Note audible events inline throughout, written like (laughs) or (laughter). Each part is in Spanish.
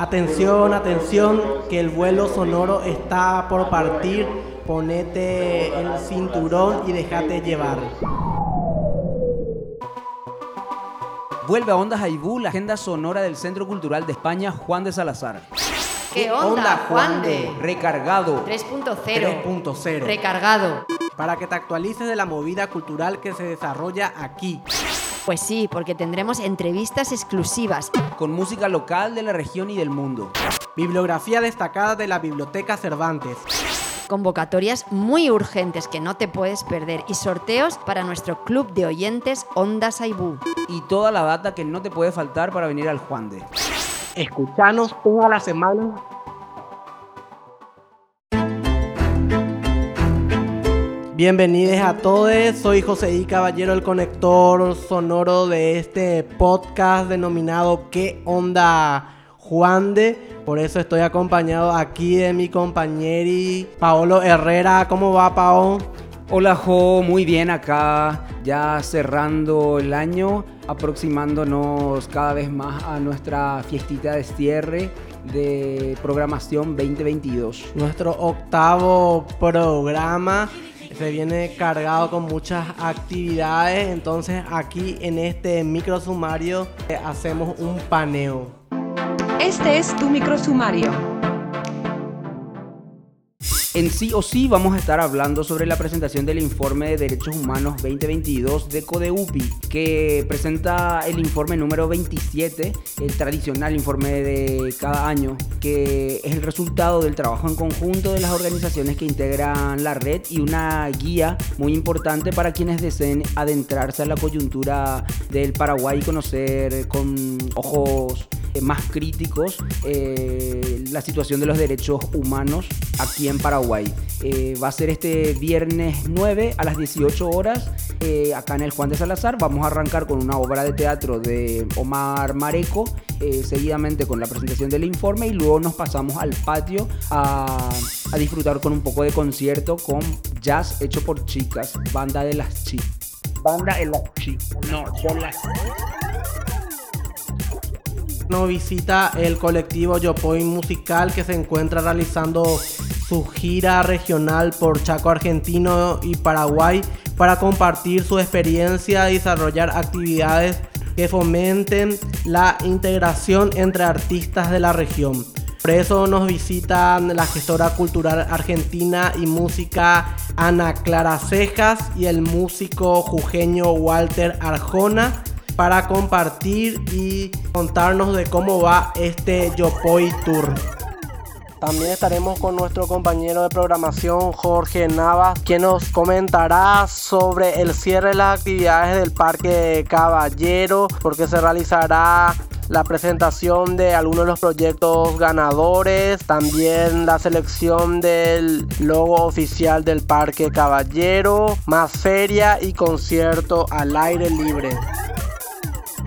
Atención, atención, que el vuelo sonoro está por partir. Ponete el cinturón y déjate llevar. Vuelve a Ondas Aibú la agenda sonora del Centro Cultural de España Juan de Salazar. ¿Qué onda, Juan de? Recargado. 3.0. 3.0. Recargado. Para que te actualices de la movida cultural que se desarrolla aquí. Pues sí, porque tendremos entrevistas exclusivas. Con música local de la región y del mundo. Bibliografía destacada de la Biblioteca Cervantes. Convocatorias muy urgentes que no te puedes perder y sorteos para nuestro club de oyentes Ondas Aibú. Y toda la data que no te puede faltar para venir al Juan de. Escuchanos toda la semana. Bienvenidos a todos, soy José I. Caballero, el conector sonoro de este podcast denominado ¿Qué onda Juan de? Por eso estoy acompañado aquí de mi compañero Paolo Herrera. ¿Cómo va, Paolo? Hola Jo, muy bien acá, ya cerrando el año, aproximándonos cada vez más a nuestra fiestita de cierre de programación 2022. Nuestro octavo programa se viene cargado con muchas actividades, entonces aquí en este micro sumario eh, hacemos un paneo. Este es tu micro sumario. En sí o sí vamos a estar hablando sobre la presentación del informe de Derechos Humanos 2022 de CODEUPI, que presenta el informe número 27, el tradicional informe de cada año, que es el resultado del trabajo en conjunto de las organizaciones que integran la red y una guía muy importante para quienes deseen adentrarse a la coyuntura del Paraguay y conocer con ojos más críticos eh, la situación de los derechos humanos aquí en Paraguay. Eh, va a ser este viernes 9 a las 18 horas acá en el Juan de Salazar. Vamos a arrancar con una obra de teatro de Omar Mareco, seguidamente con la presentación del informe y luego nos pasamos al patio a, a disfrutar con un poco de concierto con jazz hecho por chicas, banda de las chicas. Banda de las chicas, no, son las nos visita el colectivo Yopoin Musical que se encuentra realizando su gira regional por Chaco Argentino y Paraguay para compartir su experiencia y desarrollar actividades que fomenten la integración entre artistas de la región. Por eso nos visitan la gestora cultural argentina y música Ana Clara Cejas y el músico jujeño Walter Arjona para compartir y contarnos de cómo va este Yopoi Tour. También estaremos con nuestro compañero de programación Jorge Navas, quien nos comentará sobre el cierre de las actividades del Parque Caballero, porque se realizará la presentación de algunos de los proyectos ganadores, también la selección del logo oficial del Parque Caballero, más feria y concierto al aire libre.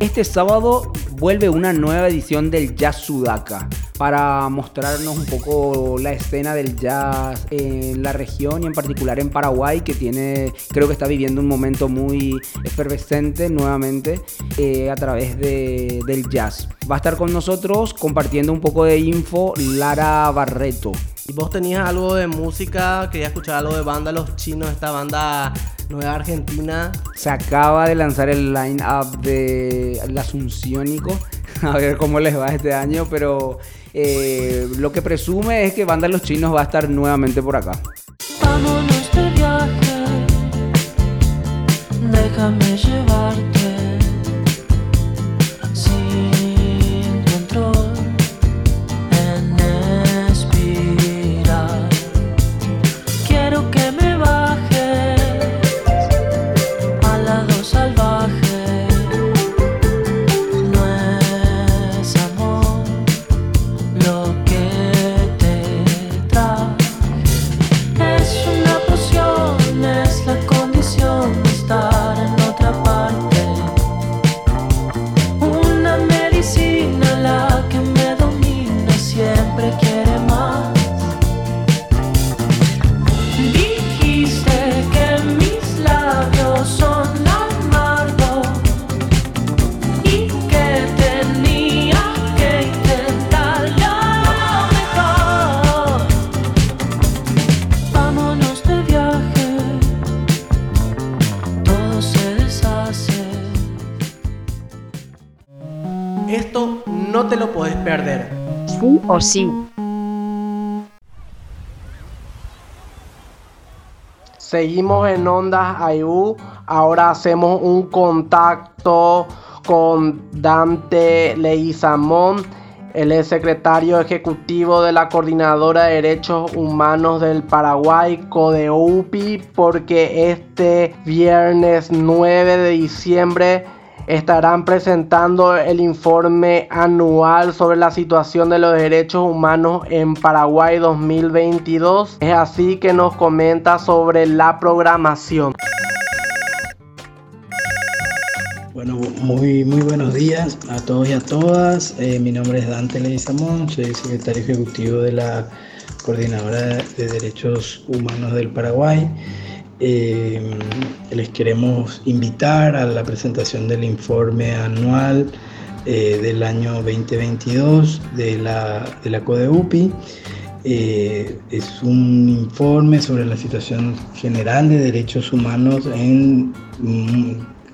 Este sábado vuelve una nueva edición del Jazz Sudaka para mostrarnos un poco la escena del jazz en la región y en particular en Paraguay que tiene creo que está viviendo un momento muy efervescente nuevamente eh, a través del jazz. Va a estar con nosotros compartiendo un poco de info Lara Barreto. ¿Y vos tenías algo de música? Quería escuchar algo de banda Los Chinos, esta banda nueva argentina. Se acaba de lanzar el line-up de El Asunciónico. (laughs) A ver cómo les va este año, pero eh, lo que presume es que Banda Los Chinos va a estar nuevamente por acá. Vámonos de viaje, déjame llevarte. Seguimos en Ondas AIU. Ahora hacemos un contacto con Dante Leizamón. Él es secretario ejecutivo de la Coordinadora de Derechos Humanos del Paraguay, CODEUPI, porque este viernes 9 de diciembre estarán presentando el informe anual sobre la situación de los derechos humanos en Paraguay 2022. Es así que nos comenta sobre la programación. Bueno, muy, muy buenos días a todos y a todas. Eh, mi nombre es Dante Leizamón, soy secretario ejecutivo de la Coordinadora de Derechos Humanos del Paraguay. Eh, les queremos invitar a la presentación del informe anual eh, del año 2022 de la, de la CODEUPI. Eh, es un informe sobre la situación general de derechos humanos en mm,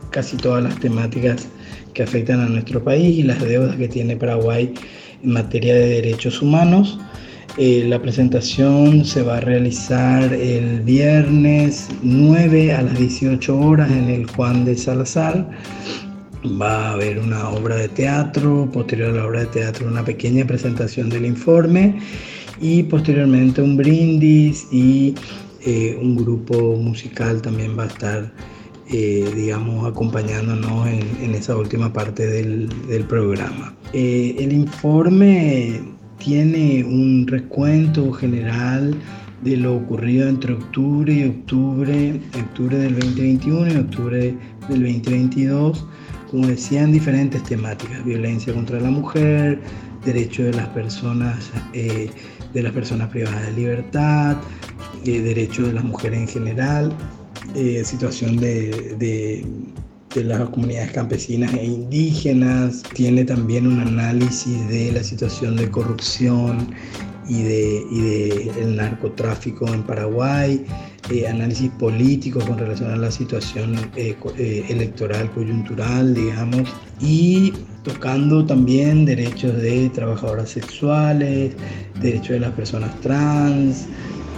casi todas las temáticas que afectan a nuestro país y las deudas que tiene Paraguay en materia de derechos humanos. Eh, la presentación se va a realizar el viernes 9 a las 18 horas en el Juan de Salazar. Va a haber una obra de teatro, posterior a la obra de teatro una pequeña presentación del informe y posteriormente un brindis y eh, un grupo musical también va a estar, eh, digamos, acompañándonos en, esa última parte del, del programa. el informe tiene un recuento general de lo ocurrido entre octubre y octubre, octubre del 2021 y octubre del 2022, como decían, diferentes temáticas, violencia contra la mujer, derechos de las personas, eh, de las personas privadas de libertad, eh, derechos de las mujeres en general, eh, situación de, de de las comunidades campesinas e indígenas, tiene también un análisis de la situación de corrupción y de, y de narcotráfico en Paraguay, eh, análisis político con relación a la situación eh, eh, electoral coyuntural, digamos, y tocando también derechos de trabajadoras sexuales, derechos de las personas trans,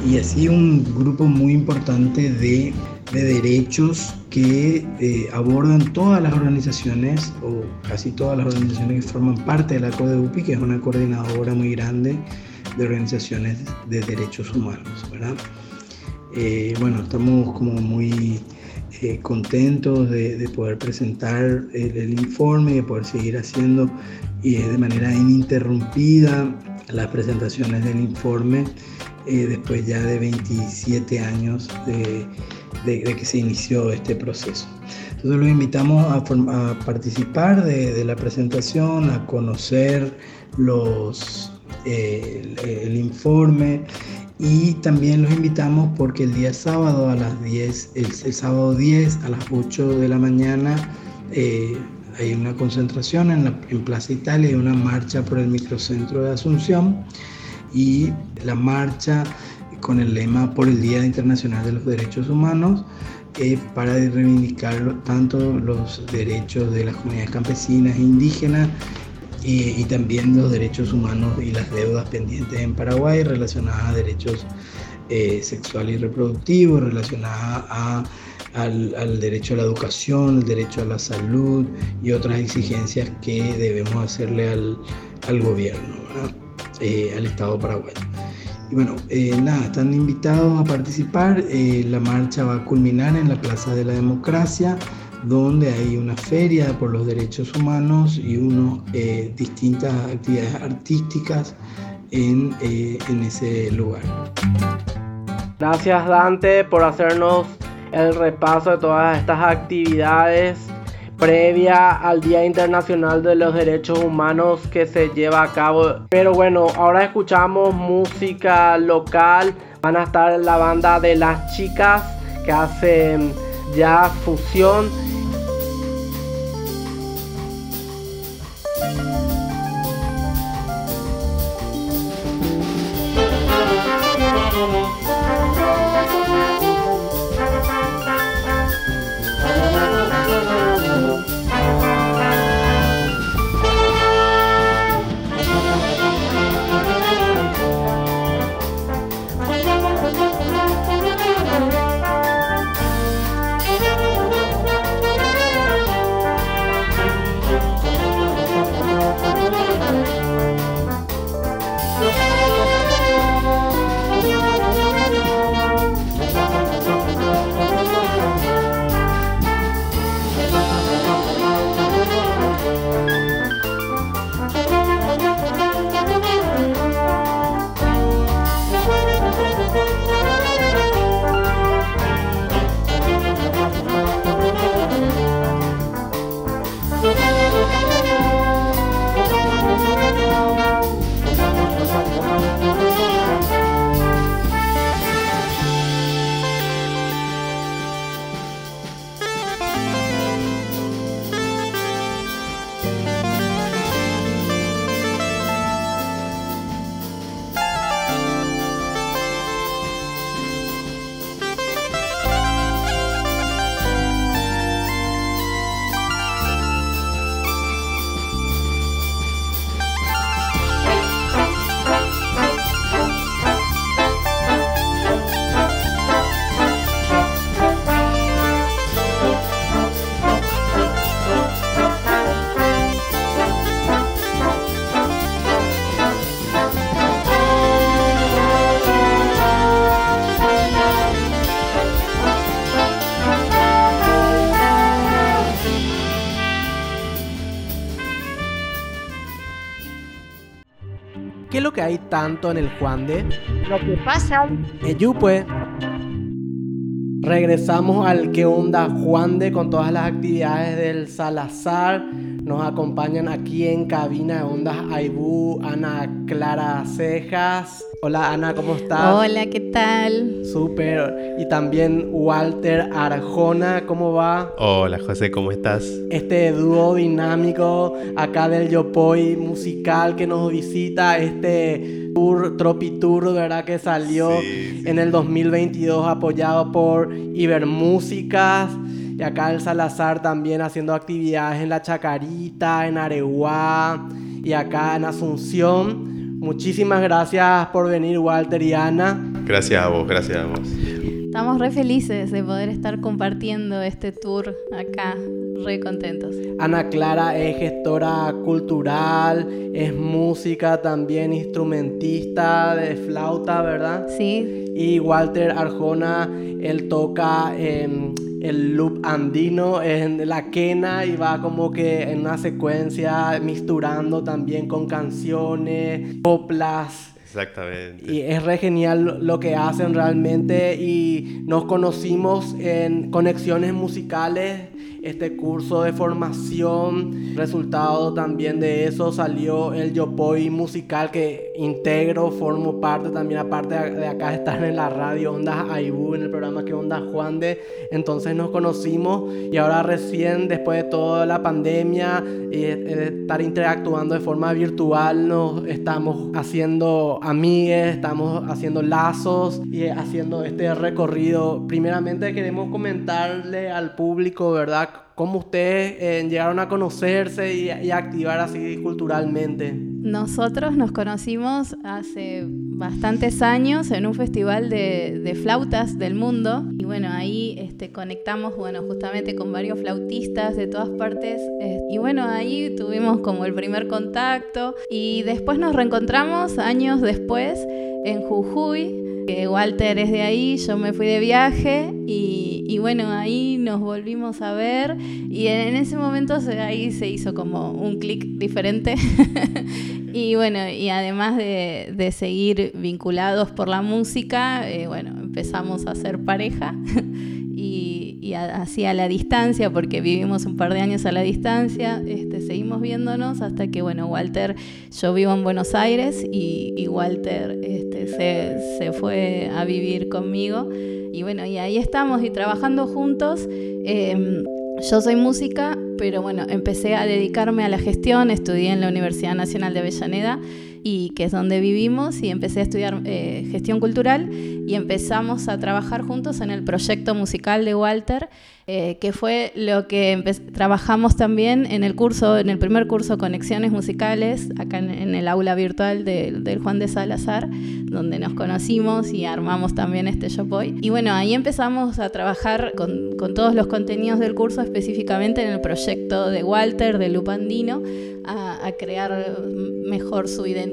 y así un grupo muy importante de, de derechos que eh, abordan todas las organizaciones o casi todas las organizaciones que forman parte de la CODEUPI, que es una coordinadora muy grande de organizaciones de derechos humanos, ¿verdad? Eh, bueno, estamos como muy eh, contentos de, de, poder presentar el, el, informe, de poder seguir haciendo y de manera ininterrumpida las presentaciones del informe eh, después ya de 27 años de, de, de, que se inició este proceso. Entonces los invitamos a, a participar de, de, la presentación, a conocer los, eh, el, el, informe y también los invitamos porque el día sábado a las 10, el, el sábado 10 a las 8 de la mañana eh, hay una concentración en, la, en Plaza Italia y una marcha por el microcentro de Asunción y la marcha con el lema por el Día Internacional de los Derechos Humanos eh, para reivindicar tanto los derechos de las comunidades campesinas e indígenas y, y, también los derechos humanos y las deudas pendientes en Paraguay relacionadas a derechos eh, sexuales y reproductivos, relacionadas al, derecho a la educación, el derecho a la salud y otras exigencias que debemos hacerle al, al gobierno. Eh, al Estado paraguayo. Y bueno, eh, nada, están invitados a participar. Eh, la marcha va a culminar en la Plaza de la Democracia, donde hay una feria por los derechos humanos y eh, distintas actividades artísticas en, en ese lugar. Gracias Dante por hacernos el repaso de todas estas actividades previa al Día Internacional de los Derechos Humanos que se lleva a cabo. Pero bueno, ahora escuchamos música local. Van a estar la banda de las chicas que hacen ya fusión tanto en el Juan de? Lo que pasa Eyupe. Regresamos al que onda Juan de con todas las actividades del Salazar. Nos acompañan aquí en cabina de ondas Aibú, Ana Clara Cejas. Hola Ana, ¿cómo estás? Hola, ¿qué tal? Súper. Y también Walter Arjona, ¿cómo va? Hola José, ¿cómo estás? Este dúo dinámico acá del Yopoy musical que nos visita, este tour, Tropi Tour, ¿verdad? Que salió Sí, sí. en el 2022 apoyado por Ibermúsicas. Y acá el Salazar también haciendo actividades en La Chacarita, en Areguá y acá en Asunción. Muchísimas gracias por venir, Walter y Ana. Gracias a vos, gracias a vos. Estamos re felices de poder estar compartiendo este tour acá, re contentos. Ana Clara es gestora cultural, es música también, instrumentista de flauta, ¿verdad? Sí, Y Walter Arjona, él toca el loop andino en la quena y va como que en una secuencia misturando también con canciones, coplas. Exactamente. Y es re genial lo que hacen realmente y nos conocimos en conexiones musicales, este curso de formación, resultado también de eso salió el Yopoy musical que integro, formo parte también aparte de acá estar en la radio Ondas Aibú, en el programa que Onda Juan de, entonces nos conocimos y ahora recién después de toda la pandemia y estar interactuando de forma virtual nos estamos haciendo amigues, estamos haciendo lazos y haciendo este recorrido. Primeramente queremos comentarle al público, ¿verdad? Cómo ustedes eh, llegaron a conocerse y, y activar así culturalmente. nosotros nos conocimos hace bastantes años en un festival de, de flautas del mundo y bueno, ahí este, conectamos, bueno, justamente con varios flautistas de todas partes eh, y bueno, ahí tuvimos como el primer contacto y después nos reencontramos años después en Jujuy Walter es de ahí, yo me fui de viaje y, bueno, ahí nos volvimos a ver y en ese momento ahí se hizo como un clic diferente. (laughs) Y bueno, y además de, seguir vinculados por la música, eh, bueno, empezamos a ser pareja (laughs) y, y así a la distancia, porque vivimos un par de años a la distancia, este, seguimos viéndonos hasta que, bueno, Walter, yo vivo en Buenos Aires y, Walter se, fue a vivir conmigo. Y bueno, y ahí estamos y trabajando juntos. em, yo soy música, pero bueno, empecé a dedicarme a la gestión, estudié en la Universidad Nacional de Avellaneda y que es donde vivimos y empecé a estudiar eh, gestión cultural y empezamos a trabajar juntos en el proyecto musical de Walter, eh, que fue lo que trabajamos también en el curso, en el primer curso Conexiones Musicales, acá en, en el aula virtual de- del Juan de Salazar, donde nos conocimos y armamos también este Yopoy. Y bueno, ahí empezamos a trabajar con, con todos los contenidos del curso, específicamente en el proyecto de Walter, de Lupandino, a, a crear mejor su identidad,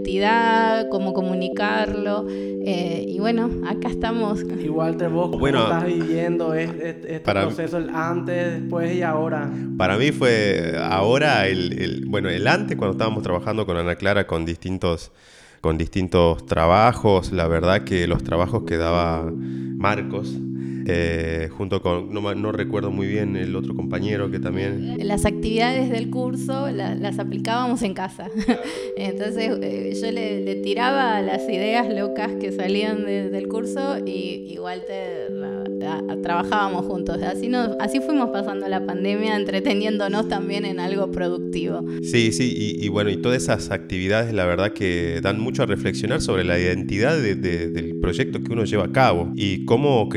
cómo comunicarlo. eh, y bueno, acá estamos. Y Walter, vos cómo Bueno, estás viviendo este, este para- proceso, el antes, después y ahora. Para mí fue ahora el, el- bueno, el antes cuando estábamos trabajando con Ana Clara con distintos con distintos trabajos, la verdad que los trabajos que daba Marcos eh, junto con no, no recuerdo muy bien el otro compañero que también Las actividades del curso la- las aplicábamos en casa. (laughs) Entonces eh, yo le, le tiraba las ideas locas que salían de- del curso y, la- la- trabajábamos juntos. Así, nos, así fuimos pasando la pandemia, entreteniéndonos también en algo productivo. Sí, sí, y, y bueno, y todas esas actividades la verdad que dan mucho a reflexionar sobre la identidad de- de- del proyecto que uno lleva a cabo y cómo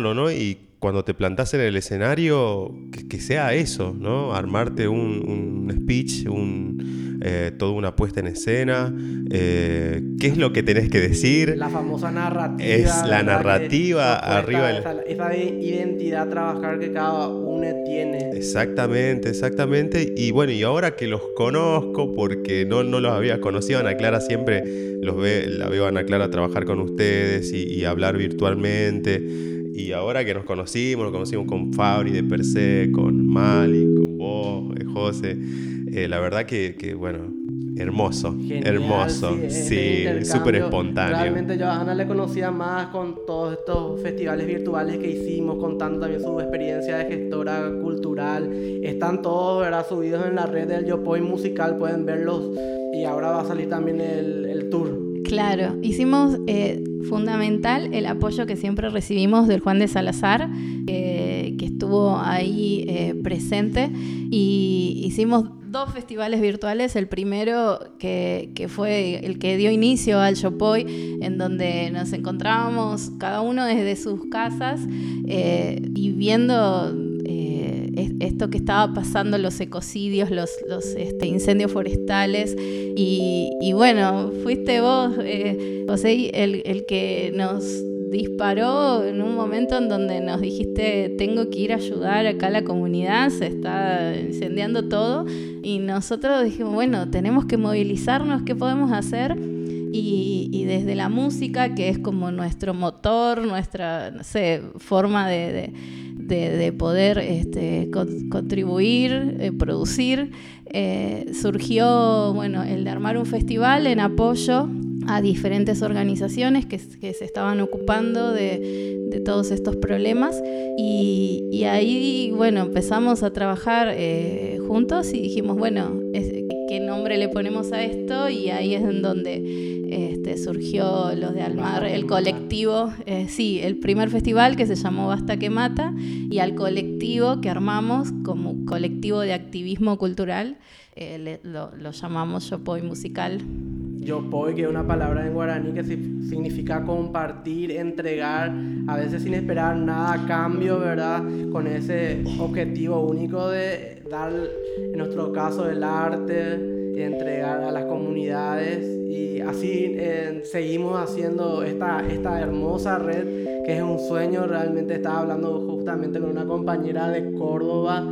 ¿no? Y cuando te plantás en el escenario, que, que sea eso, ¿no? Armarte un, un speech, un, eh, toda una puesta en escena, eh, qué es lo que tenés que decir. La famosa narrativa. Es la narrativa arriba Esa, identidad trabajar que cada uno tiene. Exactamente, exactamente. Y bueno, y ahora que los conozco, porque no, no los había conocido, Ana Clara siempre los ve, la veo a Ana Clara trabajar con ustedes y, y hablar virtualmente. Y ahora que nos conocimos, nos conocimos con Fabri de Per se, con Mali, con vos, eh, José. eh, la verdad que, que, bueno, hermoso, Genial, hermoso, sí, súper espontáneo. Realmente yo a Ana le conocía más con todos estos festivales virtuales que hicimos, contando también su experiencia de gestora cultural. Están todos ¿verdad? subidos en la red del Yopoy Musical, pueden verlos. Y ahora va a salir también el, el tour. Claro, hicimos eh, fundamental el apoyo que siempre recibimos del Juan de Salazar, eh, que estuvo ahí eh, presente, y hicimos dos festivales virtuales, el primero que, fue el que dio inicio al Yopoy, en donde nos encontrábamos cada uno desde sus casas y viendo esto que estaba pasando, los ecocidios, los, los este, incendios forestales. Y, y bueno, fuiste vos, eh, José, el, el que nos disparó en un momento en donde nos dijiste tengo que ir a ayudar acá a la comunidad, se está incendiando todo y nosotros dijimos, bueno, tenemos que movilizarnos, ¿qué podemos hacer? Y, y desde la música, que es como nuestro motor, nuestra, no sé, forma de, de- de- de poder este, con- contribuir, eh, producir, eh, surgió bueno, el de armar un festival en apoyo a diferentes organizaciones que, se estaban ocupando de, todos estos problemas. Y, ahí bueno empezamos a trabajar eh, juntos y dijimos bueno qué nombre le ponemos a esto y ahí es en donde este, surgió lo de Almar, el colectivo, eh, sí, el primer festival que se llamó Basta que Mata y al colectivo que armamos como colectivo de activismo cultural, eh, le- lo, lo llamamos Yopoy Musical. Yopoy, que es una palabra en guaraní que si- significa compartir, entregar, a veces sin esperar nada a cambio, ¿verdad? Con ese objetivo único de dar, en nuestro caso, el arte, entregar a las comunidades y así eh, seguimos haciendo esta, esta hermosa red que es un sueño, realmente estaba hablando justamente con una compañera de Córdoba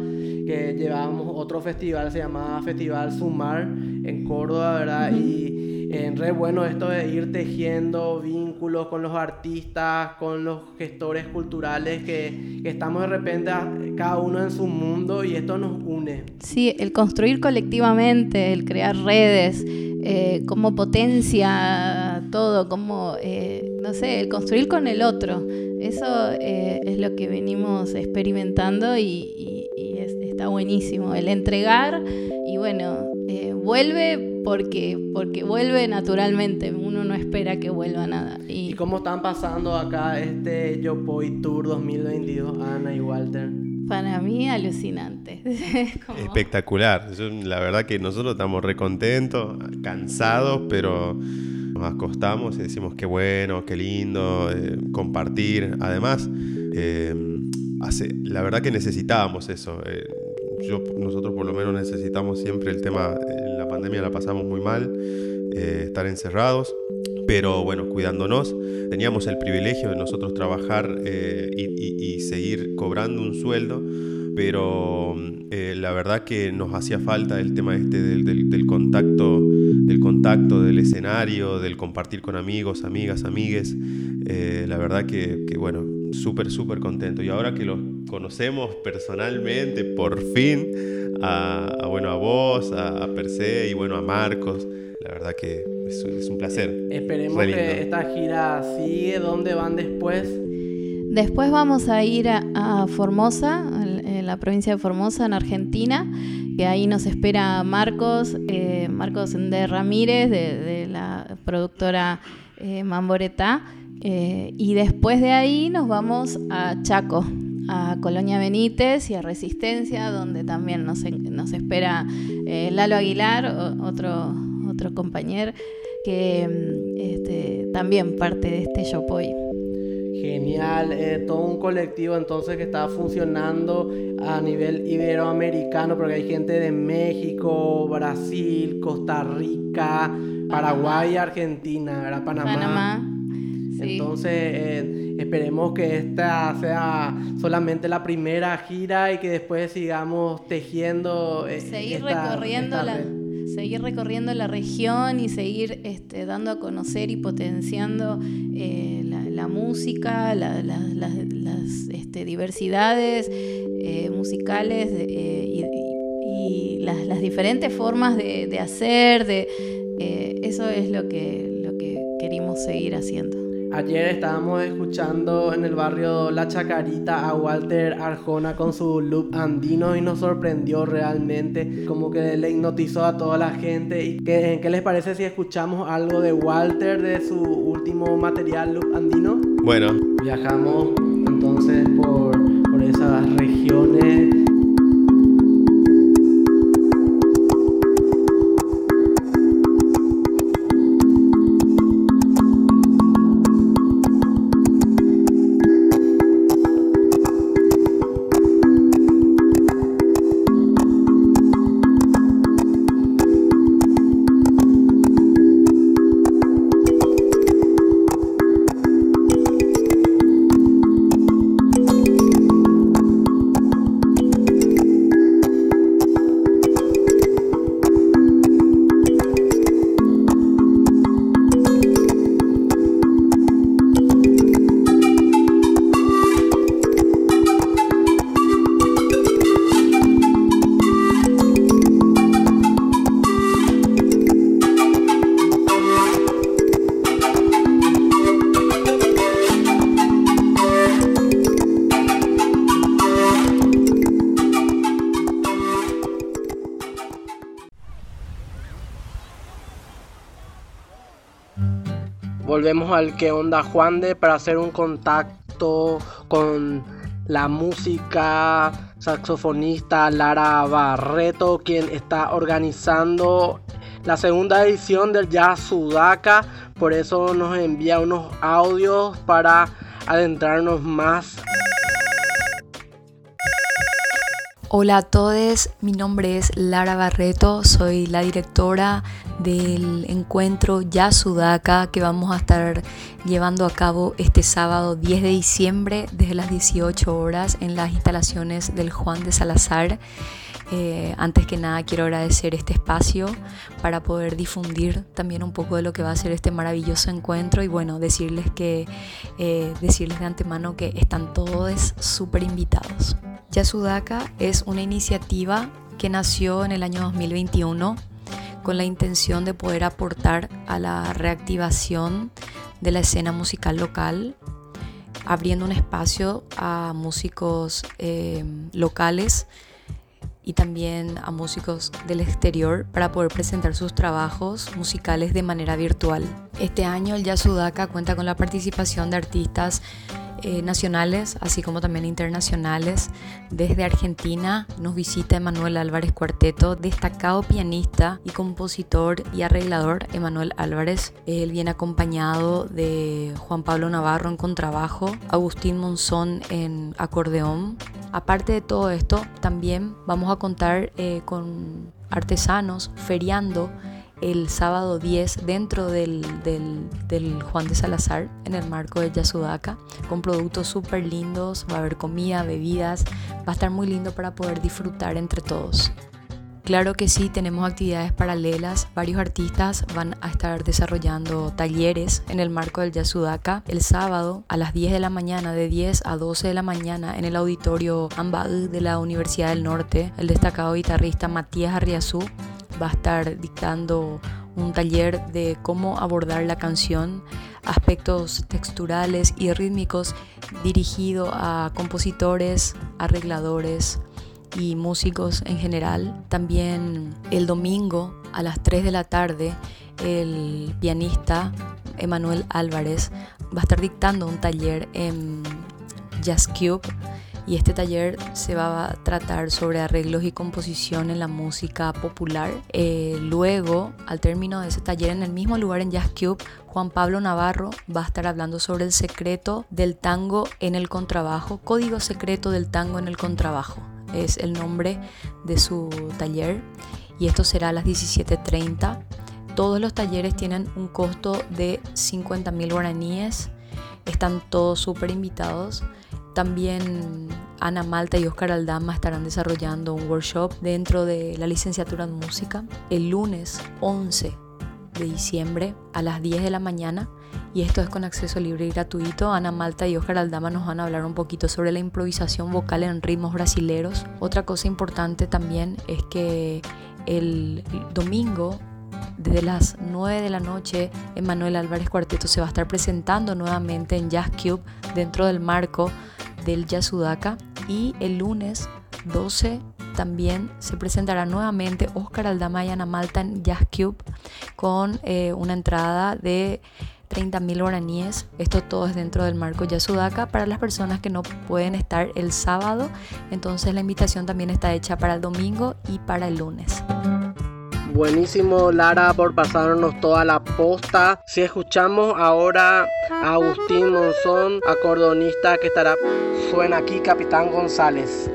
que llevábamos otro festival, se llamaba Festival Sumar en Córdoba, ¿verdad? Y en re bueno esto de ir tejiendo vínculos con los artistas, con los gestores culturales, que, estamos de repente cada uno en su mundo y esto nos une. Sí, el construir colectivamente, el crear redes, eh, cómo potencia todo, cómo, eh, no sé, el construir con el otro. Eso eh, es lo que venimos experimentando y, y- y es- está buenísimo. El entregar y bueno, eh, vuelve porque, porque vuelve naturalmente. Uno no espera que vuelva nada. ¿Y Y cómo están pasando acá este Yopoy Tour 2022, Ana y Walter? para mí alucinante. (laughs) Como- Espectacular. Yo, la verdad que nosotros estamos recontentos, cansados, pero nos acostamos y decimos qué bueno, qué lindo, eh, compartir. Además, eh, hace, la verdad que necesitábamos eso. eh, yo, nosotros por lo menos necesitamos siempre el tema, pandemia la pasamos muy mal, eh, estar encerrados, pero bueno, cuidándonos. Teníamos el privilegio de nosotros trabajar eh, y, y- y seguir cobrando un sueldo, pero eh, la verdad que nos hacía falta el tema este del, del- del contacto, del contacto, del escenario, del compartir con amigos, amigas, amigues. Eh, la verdad que, que, bueno, súper, súper contento. Y ahora que los conocemos personalmente, por fin, a, a, bueno, a vos, a, a Perse y bueno, a Marcos, la verdad que es, es un placer. Esperemos que esta gira sigue. ¿Dónde van después? Después vamos a ir a, a Formosa, en, en la provincia de Formosa, en Argentina, que ahí nos espera Marcos, eh, Marcos de Ramírez, de, de la productora eh, Mamboretá. eh, y después de ahí nos vamos a Chaco, a Colonia Benítez y a Resistencia, donde también nos, nos espera eh, Lalo Aguilar, otro, otro compañero, que mm, este, también parte de este Yopoy. Genial, eh, todo un colectivo entonces que está funcionando a nivel iberoamericano, porque hay gente de México, Brasil, Costa Rica, Paraguay, Argentina, ¿verdad? Panamá. Panamá. Entonces, eh, esperemos que esta sea solamente la primera gira y que después sigamos tejiendo. eh, seguir esta- recorriendo esta la seguir recorriendo la región y seguir este, dando a conocer y potenciando eh, la, la música, la- la- la- las este, diversidades eh, musicales eh, y, las, las diferentes formas de, de hacer, de, eso es lo que, lo que querimos seguir haciendo. Ayer estábamos escuchando en el barrio La Chacarita a Walter Arjona con su loop andino y nos sorprendió realmente, como que le hipnotizó a toda la gente. ¿Y qué, qué les parece si escuchamos algo de Walter de su último material loop andino? Bueno, Viajamos entonces por, por esas regiones. Volvemos al que onda Juan de para hacer un contacto con la música saxofonista Lara Barreto, quien está organizando la segunda edición del Jazz Sudaca. Por eso nos envía unos audios para adentrarnos más Hola a todos, mi nombre es Lara Barreto, soy la directora del encuentro Ya Sudaca que vamos a estar llevando a cabo este sábado 10 de diciembre desde las 18 horas en las instalaciones del Juan de Salazar. Eh, antes que nada quiero agradecer este espacio para poder difundir también un poco de lo que va a ser este maravilloso encuentro y bueno, decirles que eh, decirles de antemano que están todos súper invitados. Yasudaka es una iniciativa que nació en el año 2021 con la intención de poder aportar a la reactivación de la escena musical local, abriendo un espacio a músicos eh, locales y también a músicos del exterior para poder presentar sus trabajos musicales de manera virtual. Este año el Yasudaka cuenta con la participación de artistas eh, nacionales, así como también internacionales. Desde Argentina nos visita Emanuel Álvarez Cuarteto, destacado pianista y compositor y arreglador Emanuel Álvarez. Él viene acompañado de Juan Pablo Navarro en contrabajo, Agustín Monzón en acordeón. Aparte de todo esto, también vamos a contar eh, con artesanos feriando el sábado 10 dentro del, Juan de Salazar en el marco de Yasudaca con productos súper lindos, va a haber comida, bebidas, va a estar muy lindo para poder disfrutar entre todos. Claro que sí, tenemos actividades paralelas. Varios artistas van a estar desarrollando talleres en el marco del Yasudaca el sábado a las 10 de la mañana, de 10 a 12 de la mañana, en el auditorio Ambad de la Universidad del Norte. El destacado guitarrista Matías Arriazú va a estar dictando un taller de cómo abordar la canción, aspectos texturales y rítmicos dirigido a compositores, arregladores y músicos en general. También el domingo a las 3 de la tarde el pianista Emanuel Álvarez va a estar dictando un taller en Jazz Cube y este taller se va a tratar sobre arreglos y composición en la música popular. Eh, luego, al término de ese taller en el mismo lugar en Jazz Cube, Juan Pablo Navarro va a estar hablando sobre el secreto del tango en el contrabajo, código secreto del tango en el contrabajo. Es el nombre de su taller y esto será a las 17.30. Todos los talleres tienen un costo de 50 mil guaraníes. Están todos súper invitados. También Ana Malta y Oscar Aldama estarán desarrollando un workshop dentro de la licenciatura en música el lunes 11 de diciembre a las 10 de la mañana y esto es con acceso libre y gratuito. Ana Malta y Oscar Aldama nos van a hablar un poquito sobre la improvisación vocal en ritmos brasileros. Otra cosa importante también es que el domingo desde las 9 de la noche, Emanuel Álvarez Cuarteto se va a estar presentando nuevamente en Jazz Cube dentro del marco del Jazz Sudaca. Y el lunes 12 también se presentará nuevamente Oscar Aldama y Ana Malta en Jazz Cube con eh, una entrada de 30.000 guaraníes. Esto todo es dentro del marco Jazz Sudaca para las personas que no pueden estar el sábado. Entonces la invitación también está hecha para el domingo y para el lunes. Buenísimo Lara por pasarnos toda la posta. Si escuchamos ahora a Agustín Monzón, acordonista que estará, suena aquí Capitán González.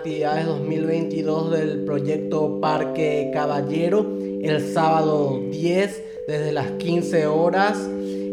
Actividades 2022 del proyecto Parque Caballero el sábado 10 desde las 15 horas.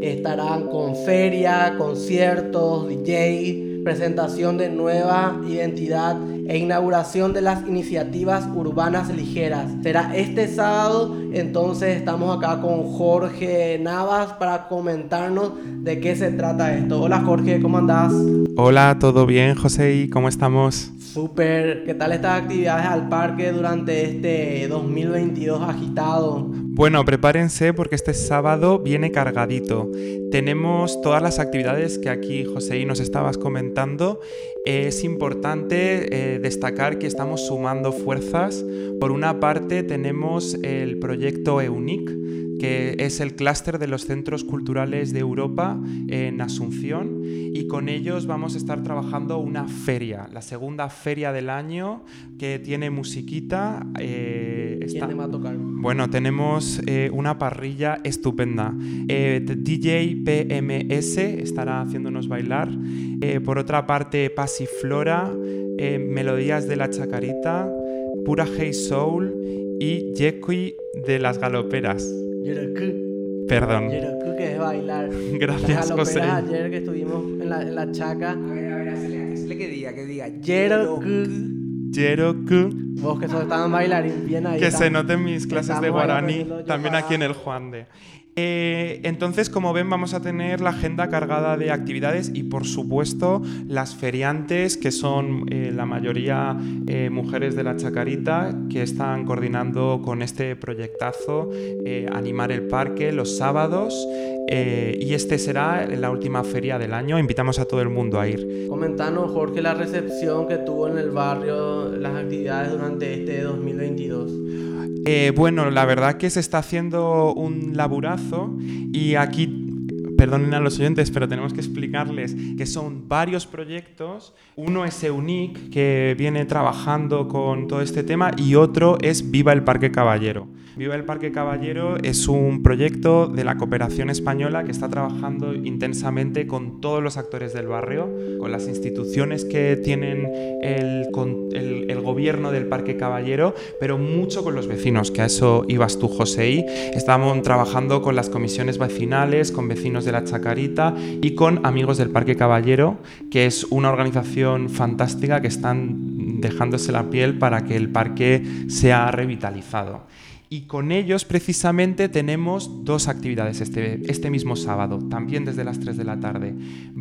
Estarán con feria, conciertos, DJ, presentación de nueva identidad e inauguración de las iniciativas urbanas ligeras. Será este sábado, entonces estamos acá con Jorge Navas para comentarnos de qué se trata esto. Hola Jorge, ¿cómo andás? Hola, ¿todo bien José? ¿Y cómo estamos? Súper, ¿qué tal estas actividades al parque durante este 2022 agitado? Bueno, prepárense porque este sábado viene cargadito. Tenemos todas las actividades que aquí José nos estabas comentando. Es importante eh, destacar que estamos sumando fuerzas. Por una parte tenemos el proyecto EUNIC, que es el clúster de los centros culturales de Europa en Asunción y con ellos vamos a estar trabajando una feria, la segunda feria del año que tiene musiquita. Eh, ¿Quién va a tocar? Bueno, tenemos eh, una parrilla estupenda. Eh, DJ PMS estará haciéndonos bailar. por otra parte, Pasiflora, Melodías de la Chacarita, Pura Hey Soul y Jekui de las Galoperas. Perdón. que es bailar. (laughs) Gracias, José. ayer que estuvimos en la, en la chaca. A ver, a ver, hazle, que diga, que diga. Yeroku. Vos que sos estaban bailarín bien ahí. Que se noten mis clases de guaraní, también aquí en el Juan de. Eh, entonces, como ven, vamos a tener la agenda cargada de actividades y, por supuesto, las feriantes, que son eh, la mayoría eh, mujeres de la Chacarita, que están coordinando con este proyectazo Animar el Parque los sábados. y este será la última feria del año. Invitamos a todo el mundo a ir. Comentanos, Jorge, la recepción que tuvo en el barrio las actividades durante este 2022. Eh, bueno, la verdad que se está haciendo un laburazo y aquí perdonen a los oyentes, pero tenemos que explicarles que son varios proyectos. Uno es EUNIC, que viene trabajando con todo este tema, y otro es Viva el Parque Caballero. Viva el Parque Caballero es un proyecto de la cooperación española que está trabajando intensamente con todos los actores del barrio, con las instituciones que tienen el, el, gobierno del Parque Caballero, pero mucho con los vecinos, que a eso ibas tú, José. Estamos trabajando con las comisiones vecinales, con vecinos de la Chacarita y con Amigos del Parque Caballero, que es una organización fantástica que están dejándose la piel para que el parque sea revitalizado. Y con ellos precisamente tenemos dos actividades este, este mismo sábado, también desde las 3 de la tarde.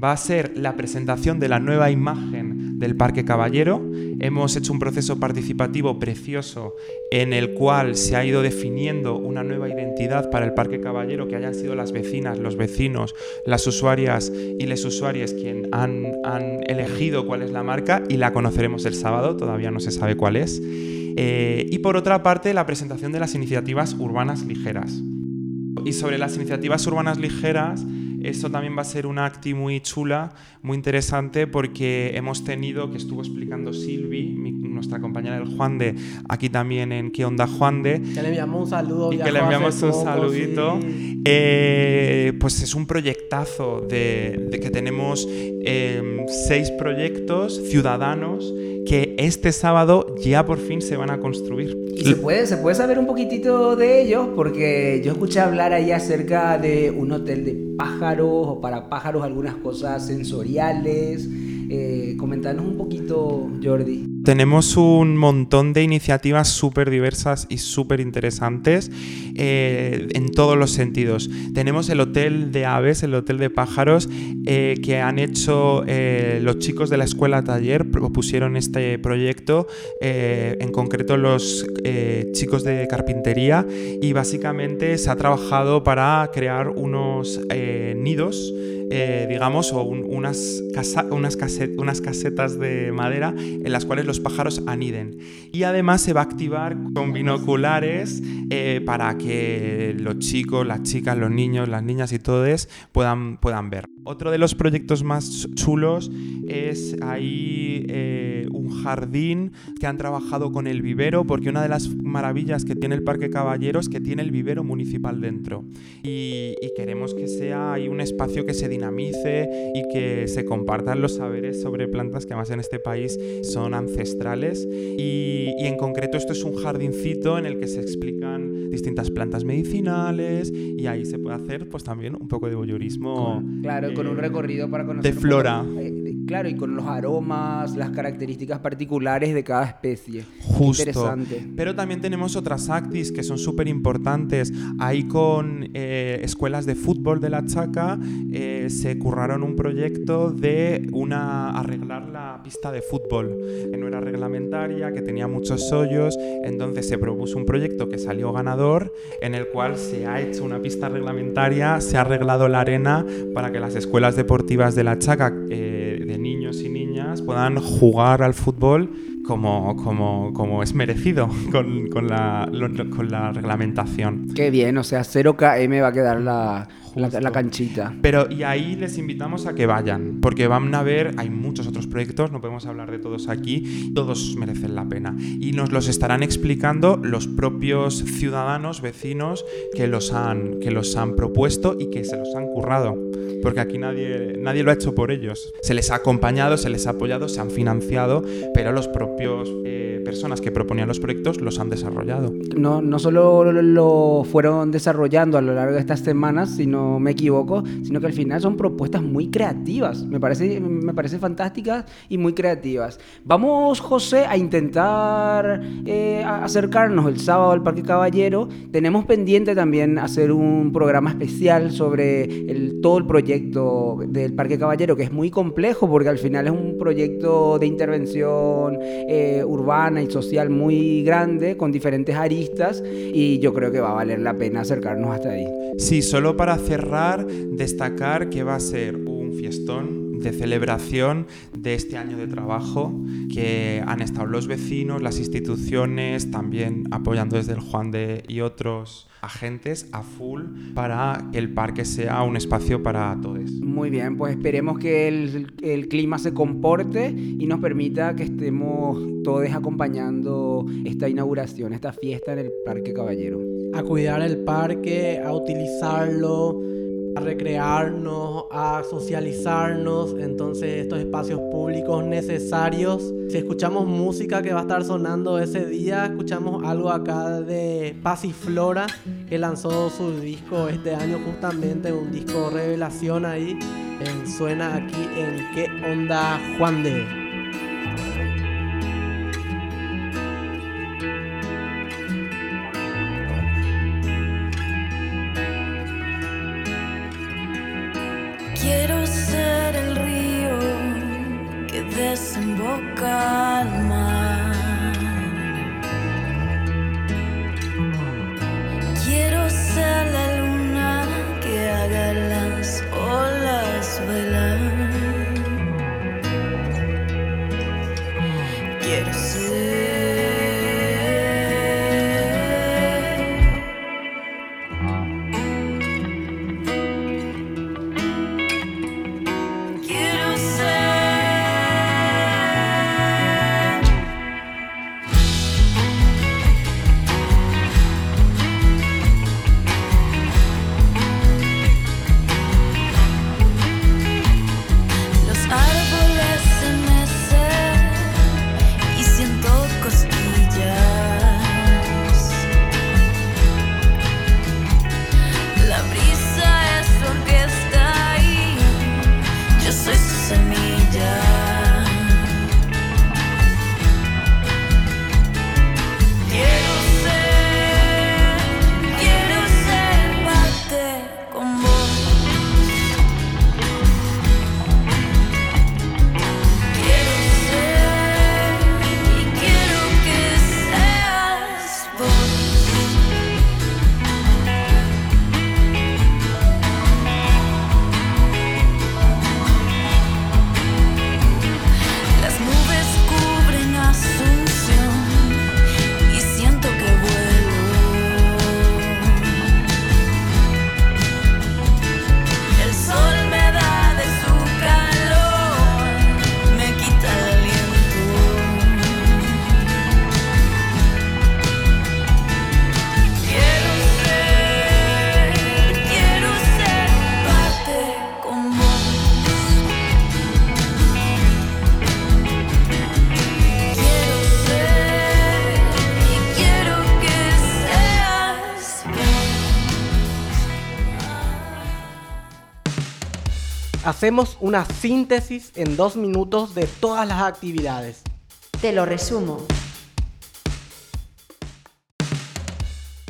Va a ser la presentación de la nueva imagen del Parque Caballero. Hemos hecho un proceso participativo precioso en el cual se ha ido definiendo una nueva identidad para el Parque Caballero, que hayan sido las vecinas, los vecinos, las usuarias y les usuarias quien han, han elegido cuál es la marca y la conoceremos el sábado, todavía no se sabe cuál es. Eh, y por otra parte, la presentación de las iniciativas urbanas ligeras. Y sobre las iniciativas urbanas ligeras, esto también va a ser una acti muy chula, muy interesante, porque hemos tenido, que estuvo explicando Silvi, nuestra compañera del Juan de, aquí también en ¿Qué onda Juan de? Que le enviamos un saludo. Y que le enviamos un saludito. Eh, pues es un proyectazo de, que tenemos em, seis proyectos ciudadanos que este sábado ya por fin se van a construir. Y se puede, se puede saber un poquitito de ellos porque yo escuché hablar ahí acerca de un hotel de pájaros o para pájaros algunas cosas sensoriales. Eh, comentanos un poquito, Jordi. Tenemos un montón de iniciativas súper diversas y súper interesantes eh, en todos los sentidos. Tenemos el hotel de aves, el hotel de pájaros, eh, que han hecho eh, los chicos de la escuela taller, propusieron este proyecto, en concreto los chicos de carpintería, y básicamente se ha trabajado para crear unos nidos. Digamos, o unas, unas, unas casetas de madera en las cuales los pájaros aniden. Y además se va a activar con binoculares eh, para que los chicos, las chicas, los niños, las niñas y todos puedan, puedan ver. Otro de los proyectos más chulos es ahí eh, un jardín que han trabajado con el vivero, porque una de las maravillas que tiene el Parque Caballero es que tiene el vivero municipal dentro. Y, queremos que sea ahí un espacio que se dinamice y que se compartan los saberes sobre plantas que además en este país son ancestrales. Y, y en concreto esto es un jardincito en el que se explican distintas plantas medicinales y ahí se puede hacer pues también un poco de voyeurismo. Claro, con un recorrido para conocer. De flora. Eh, claro, y con los aromas, las características particulares de cada especie. Justo. Interesante. Pero también tenemos otras actis que son súper importantes. Ahí con eh, escuelas de fútbol de la Chaca eh, se curraron un proyecto de una arreglar la pista de fútbol, que no era reglamentaria, que tenía muchos hoyos. Entonces se propuso un proyecto que salió ganador, en el cual se ha hecho una pista reglamentaria, se ha arreglado la arena para que las escuelas deportivas de la Chaca eh, puedan jugar al fútbol como, como, como es merecido (laughs) con, con, la, con la reglamentación. Qué bien, o sea, 0KM va a quedar la, la, canchita. Pero y ahí les invitamos a que vayan, porque van a ver, hay muchos otros proyectos, no podemos hablar de todos aquí, todos merecen la pena. Y nos los estarán explicando los propios ciudadanos, vecinos, que los han, que los han propuesto y que se los han currado. Porque aquí nadie, nadie lo ha hecho por ellos. Se les ha acompañado, se les ha apoyado, se han financiado, pero los propios... Eh, personas que proponían los proyectos los han desarrollado. No, no solo lo fueron desarrollando a lo largo de estas semanas, si no me equivoco, sino que al final son propuestas muy creativas. Me parece, me parece fantásticas y muy creativas. Vamos, José, a intentar eh, acercarnos el sábado al Parque Caballero. Tenemos pendiente también hacer un programa especial sobre el, todo el proyecto del Parque Caballero, que es muy complejo porque al final es un proyecto de intervención eh, urbana y social muy grande con diferentes aristas y yo creo que va a valer la pena acercarnos hasta ahí. Sí, solo para cerrar, destacar que va a ser un fiestón de celebración de este año de trabajo que han estado los vecinos, las instituciones, también apoyando desde el Juan de y otros agentes a full para que el parque sea un espacio para todos. Muy bien, pues esperemos que el, el clima se comporte y nos permita que estemos todos acompañando esta inauguración, esta fiesta en el Parque Caballero. A cuidar el parque, a utilizarlo, a recrearnos, a socializarnos. Entonces estos espacios públicos necesarios. Si escuchamos música que va a estar sonando ese día, escuchamos algo acá de Pasiflora, que lanzó su disco este año justamente, un disco revelación ahí. Eh, suena aquí en qué onda Juan de... Hacemos una síntesis en dos minutos de todas las actividades. Te lo resumo.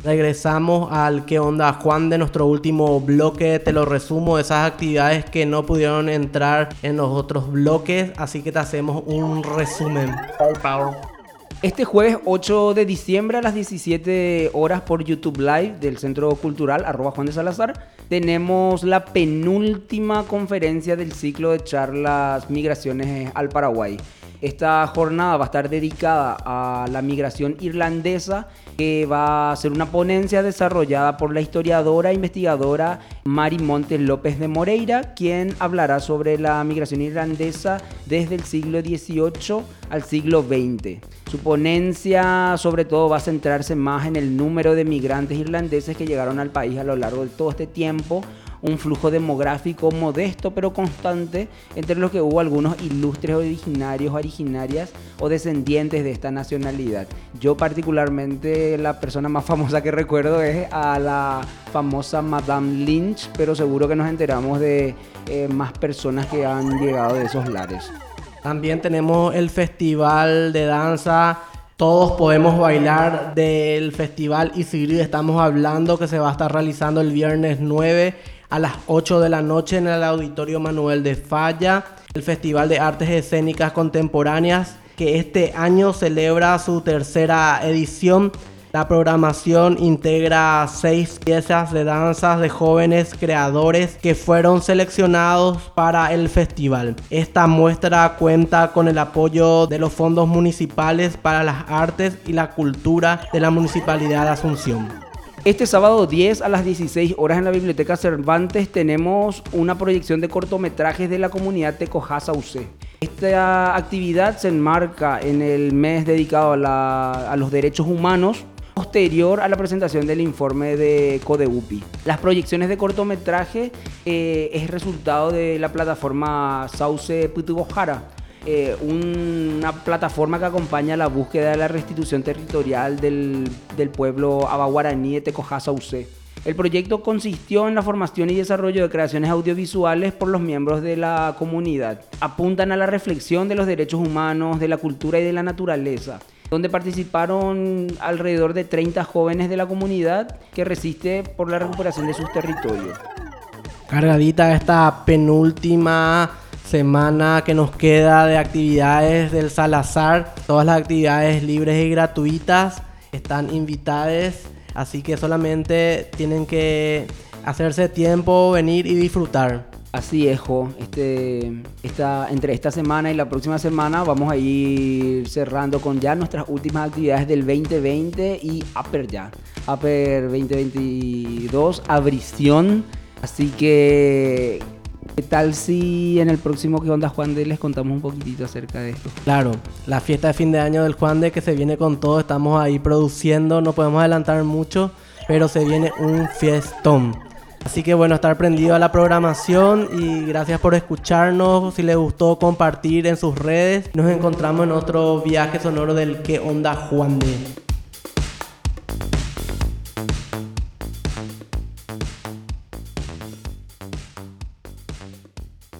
Regresamos al qué onda Juan de nuestro último bloque. Te lo resumo, esas actividades que no pudieron entrar en los otros bloques. Así que te hacemos un resumen. Este jueves 8 de diciembre a las 17 horas por YouTube Live del Centro Cultural arroba Juan de Salazar tenemos la penúltima conferencia del ciclo de charlas Migraciones al Paraguay. Esta jornada va a estar dedicada a la migración irlandesa, que va a ser una ponencia desarrollada por la historiadora e investigadora Mari Montes López de Moreira, quien hablará sobre la migración irlandesa desde el siglo XVIII al siglo XX. Su ponencia sobre todo va a centrarse más en el número de migrantes irlandeses que llegaron al país a lo largo de todo este tiempo, un flujo demográfico modesto pero constante, entre los que hubo algunos ilustres originarios, originarias o descendientes de esta nacionalidad. Yo particularmente la persona más famosa que recuerdo es a la famosa Madame Lynch, pero seguro que nos enteramos de eh, más personas que han llegado de esos lares. También tenemos el festival de danza. Todos podemos bailar del festival Isigrid. Estamos hablando que se va a estar realizando el viernes 9 a las 8 de la noche en el Auditorio Manuel de Falla. El Festival de Artes Escénicas Contemporáneas que este año celebra su tercera edición. La programación integra seis piezas de danzas de jóvenes creadores que fueron seleccionados para el festival. Esta muestra cuenta con el apoyo de los fondos municipales para las artes y la cultura de la Municipalidad de Asunción. Este sábado 10 a las 16 horas en la Biblioteca Cervantes tenemos una proyección de cortometrajes de la comunidad Tecojasa UC. Esta actividad se enmarca en el mes dedicado a, la- a los derechos humanos posterior a la presentación del informe de CODEUPI. Las proyecciones de cortometraje eh, es resultado de la plataforma Sauce Putugojara, eh, una plataforma que acompaña la búsqueda de la restitución territorial del, del pueblo abaguaraní de Tecojasa UC. El proyecto consistió en la formación y desarrollo de creaciones audiovisuales por los miembros de la comunidad. Apuntan a la reflexión de los derechos humanos, de la cultura y de la naturaleza, donde participaron alrededor de 30 jóvenes de la comunidad que resiste por la recuperación de sus territorios. Cargadita esta penúltima semana que nos queda de actividades del Salazar. Todas las actividades libres y gratuitas están invitadas, así que solamente tienen que hacerse tiempo, venir y disfrutar. Así es. Este, entre esta semana y la próxima semana vamos a ir cerrando con ya nuestras últimas actividades del 2020 y Upper ya. Upper 2022, abrición. Así que, ¿qué tal si en el próximo que onda Juan de les contamos un poquitito acerca de esto? Claro, la fiesta de fin de año del Juan de que se viene con todo, estamos ahí produciendo, no podemos adelantar mucho, pero se viene un fiestón. Así que bueno, estar prendido a la programación y gracias por escucharnos. Si les gustó, compartir en sus redes. Nos encontramos en otro viaje sonoro del que onda Juan de.